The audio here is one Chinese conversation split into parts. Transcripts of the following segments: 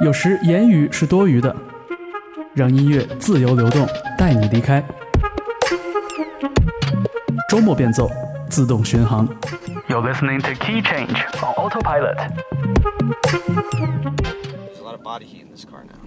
有时言语是多余的，让音乐自由流动，带你离开。周末变奏，自动巡航。You're listening to Key Change on Autopilot. There's a lot of body heat in this car now.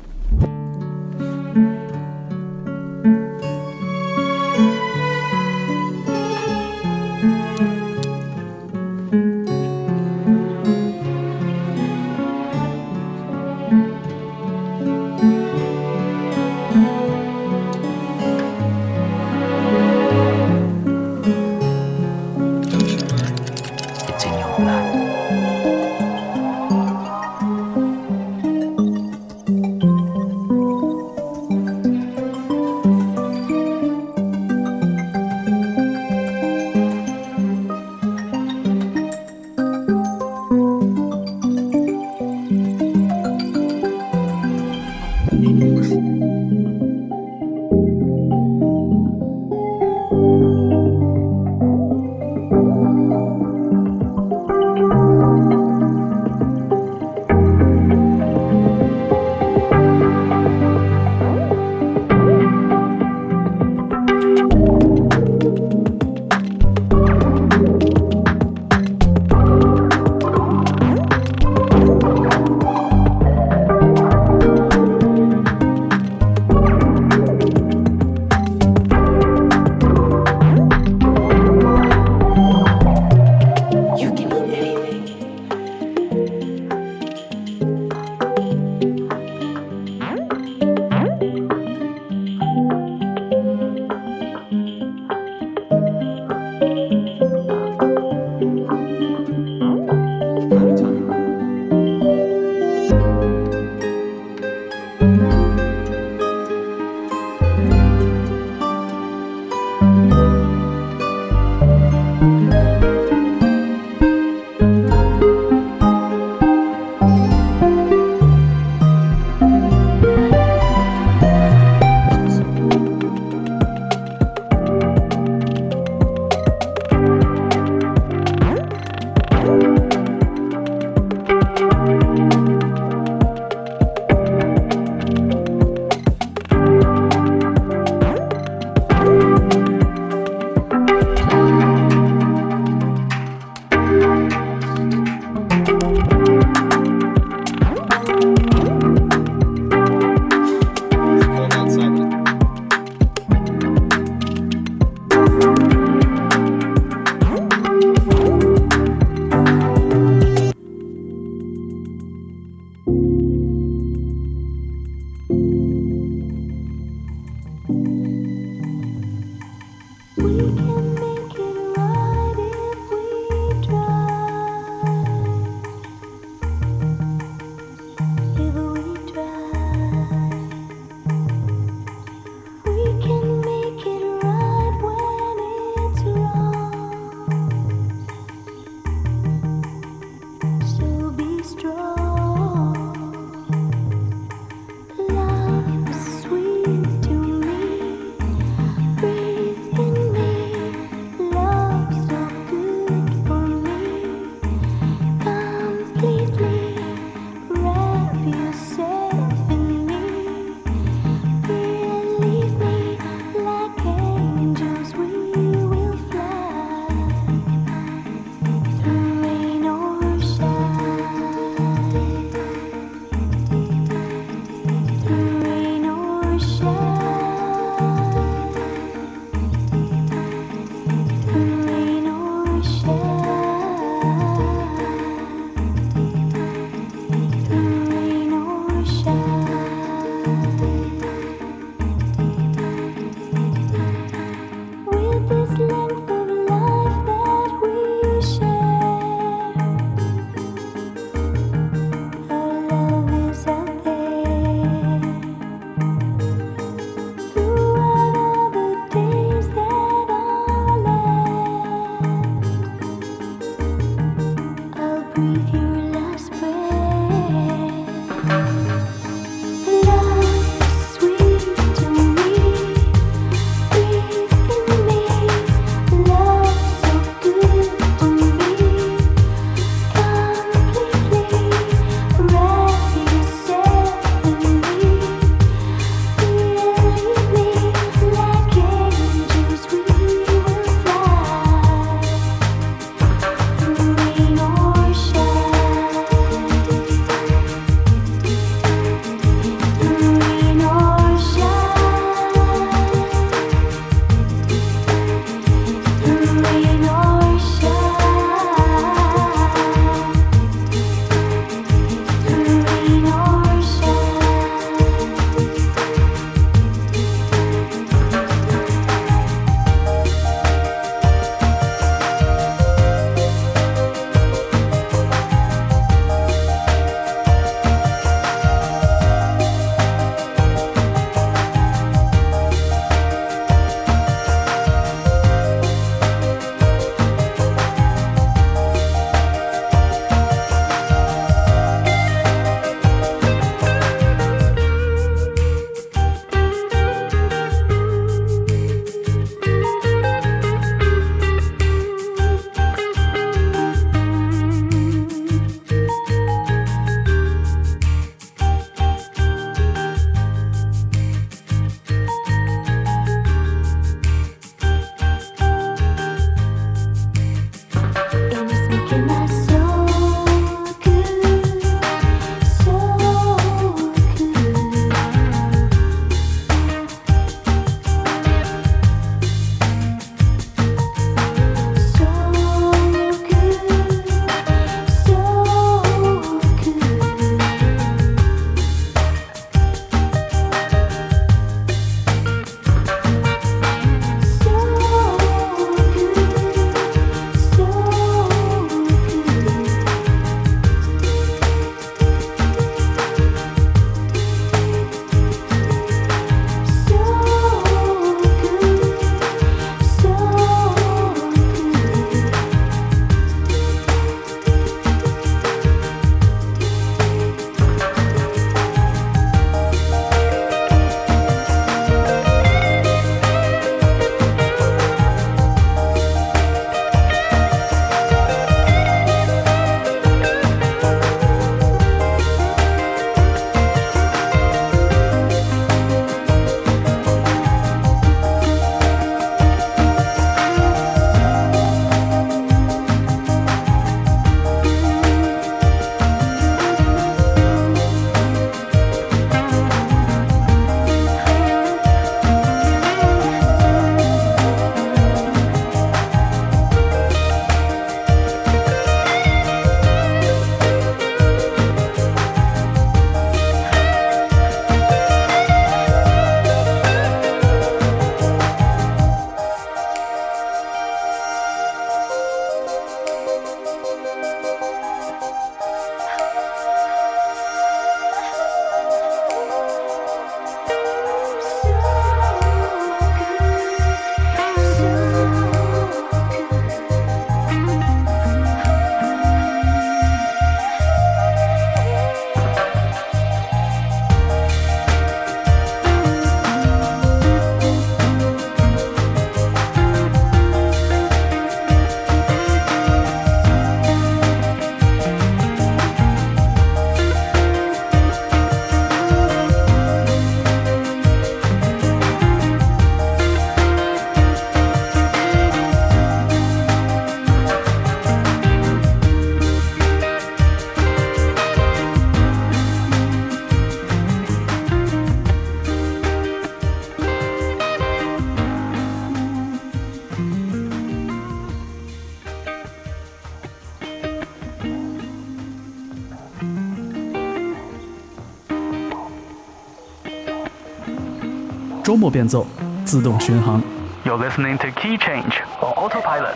周末变奏，自动巡航。You're listening to Key Change on Autopilot.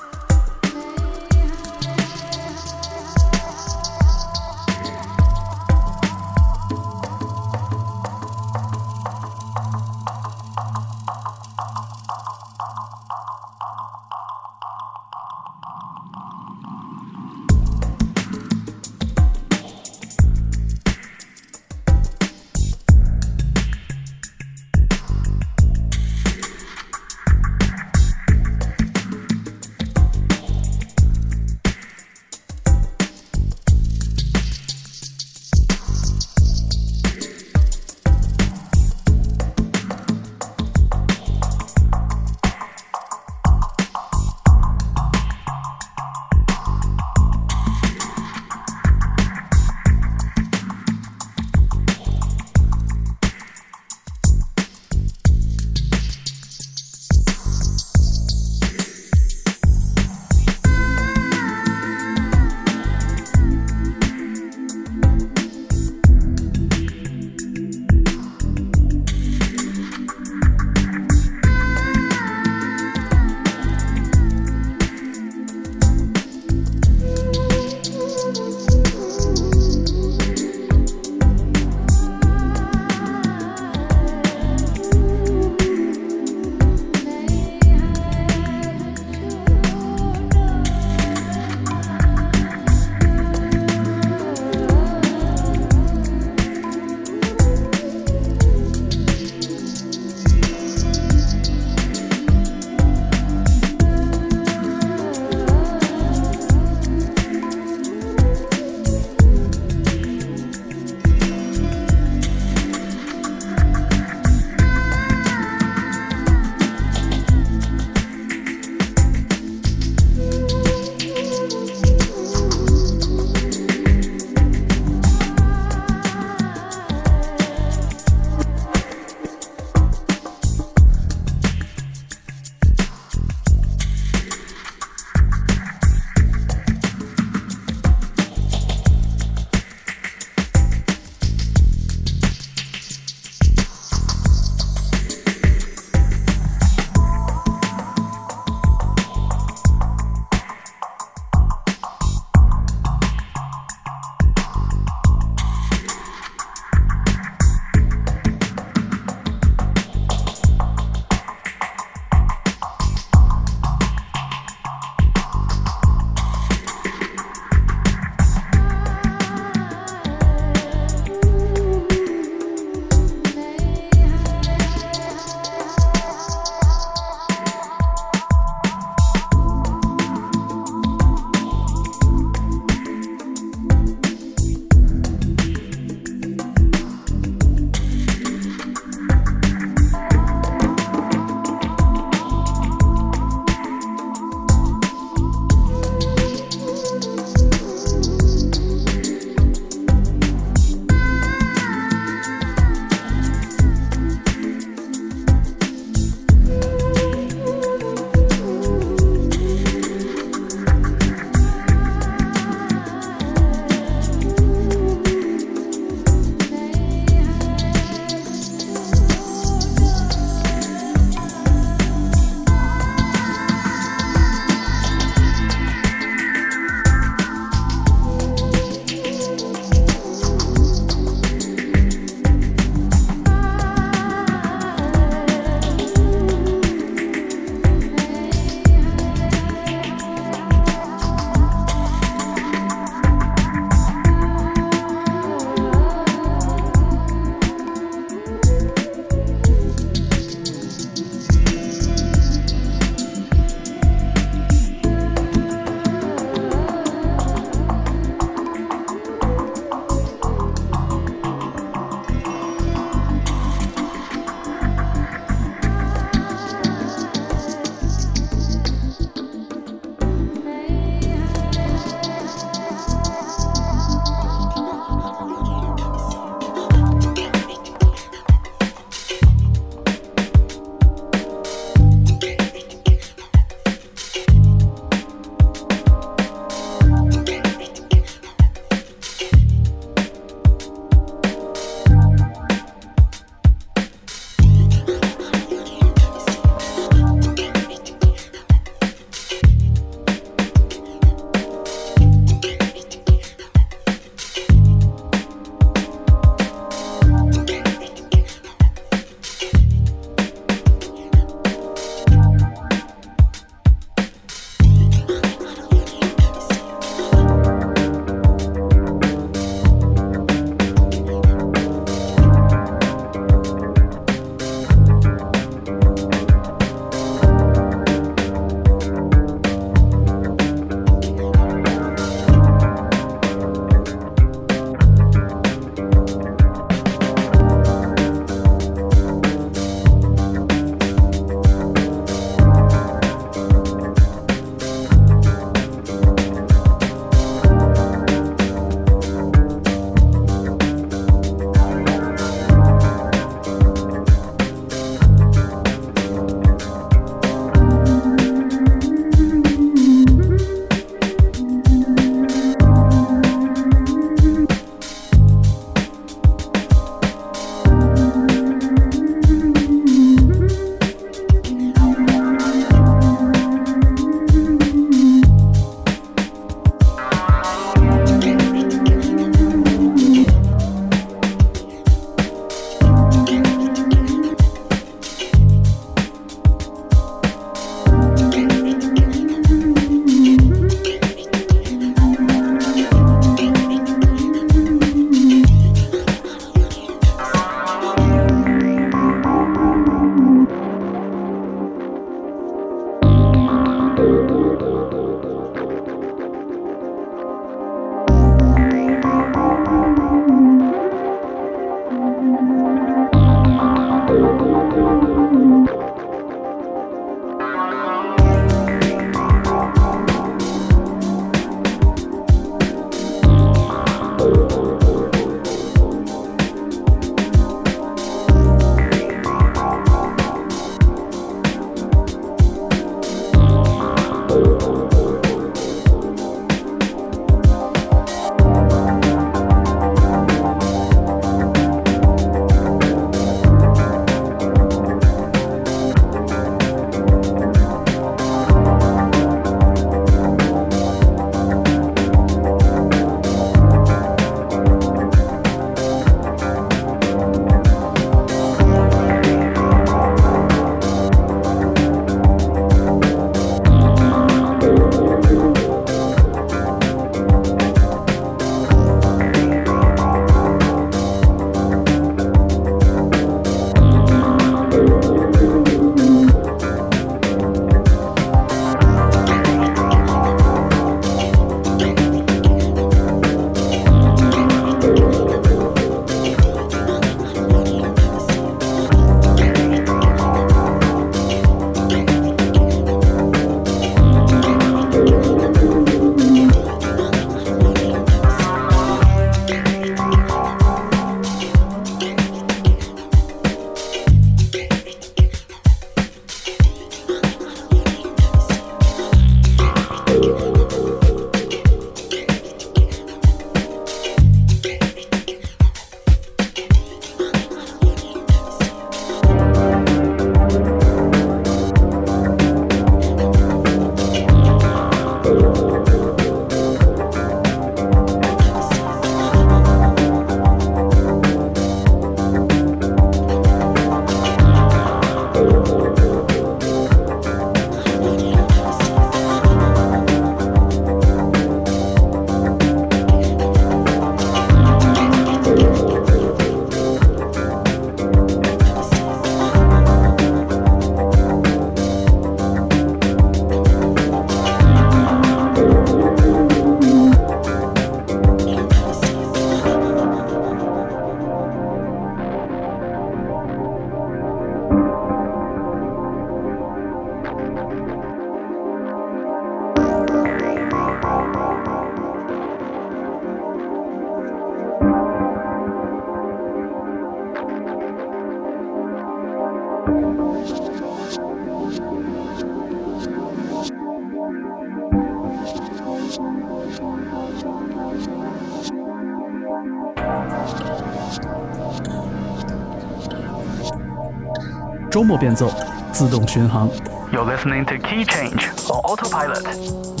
周末变奏，自动巡航。You're listening to Key Change on Autopilot.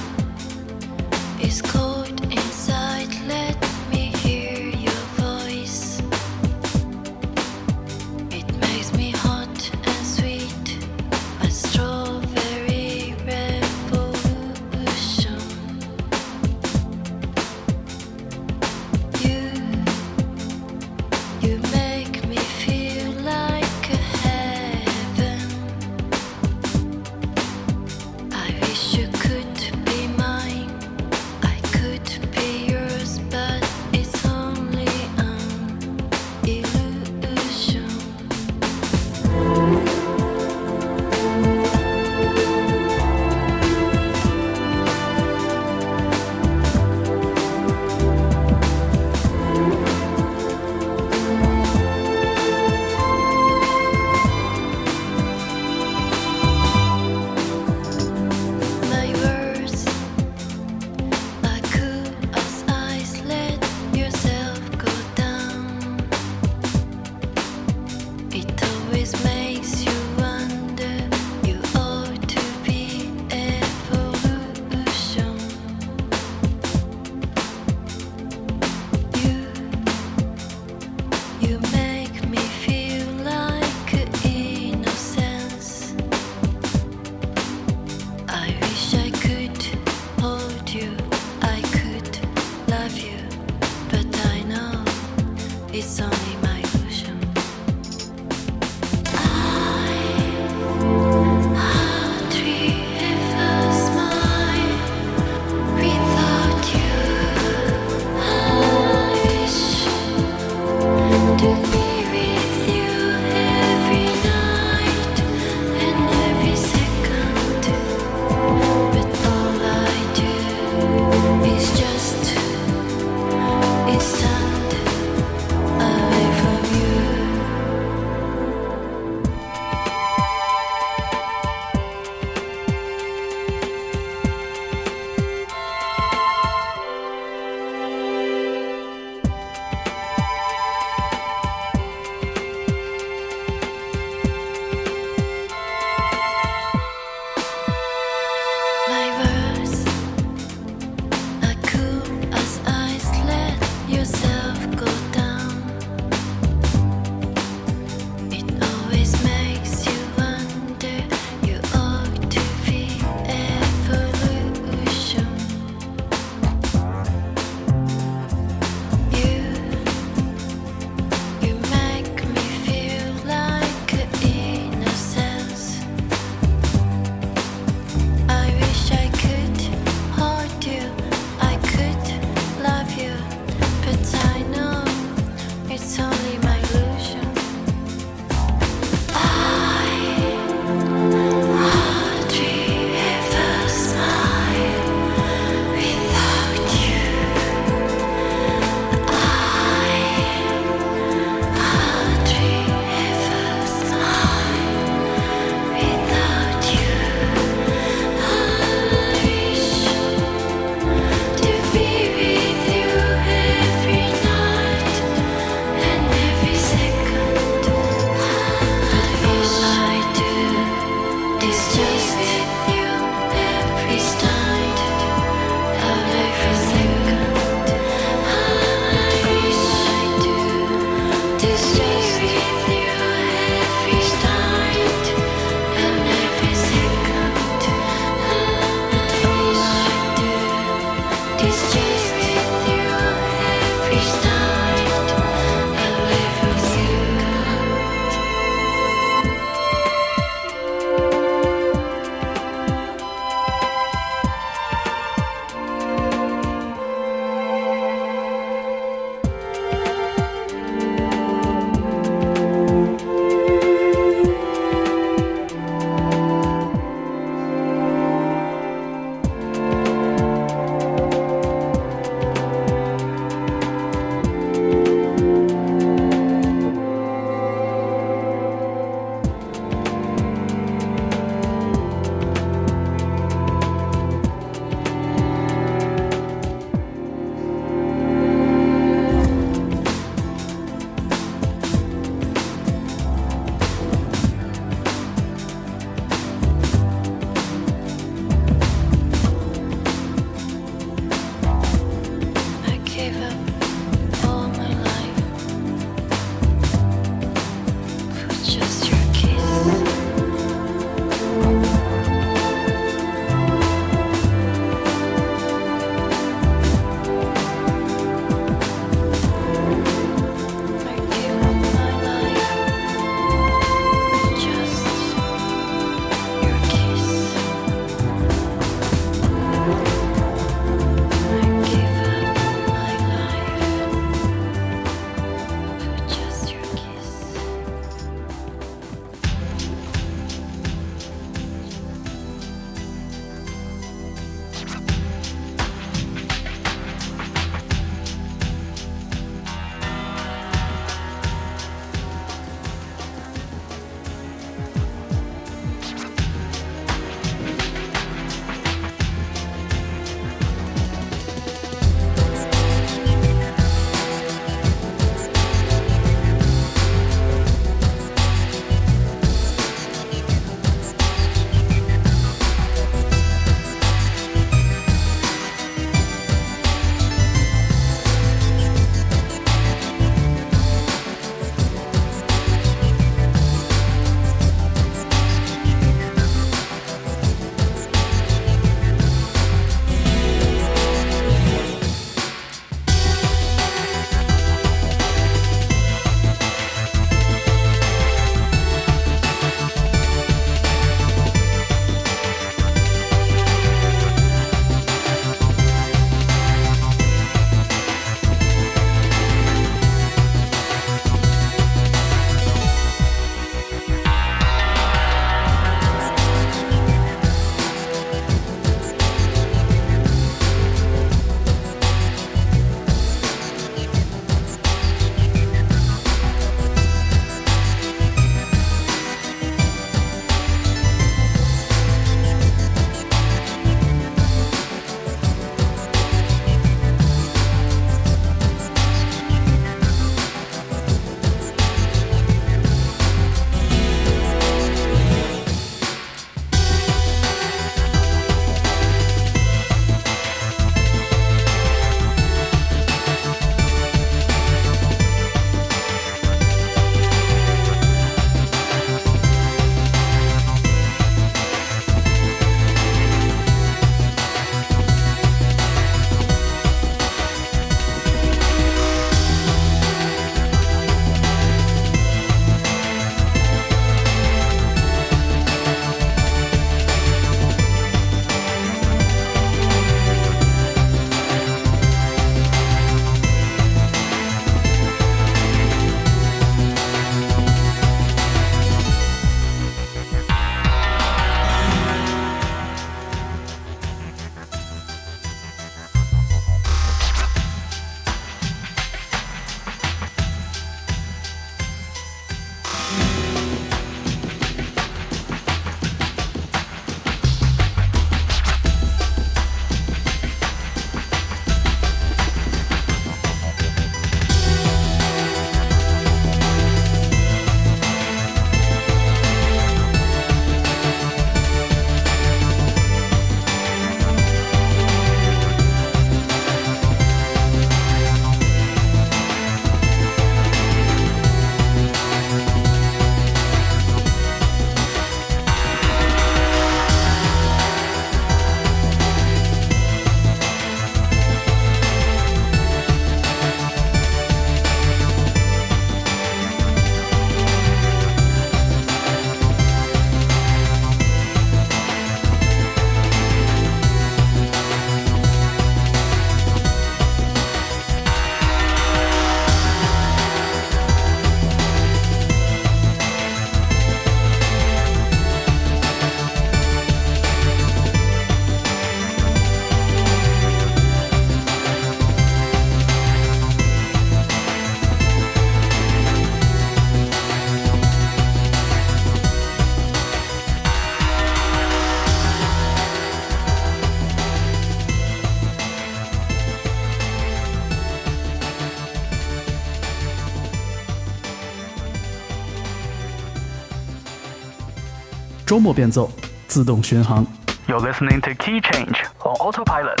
周末变奏，自动巡航。You're listening to Key Change on Autopilot.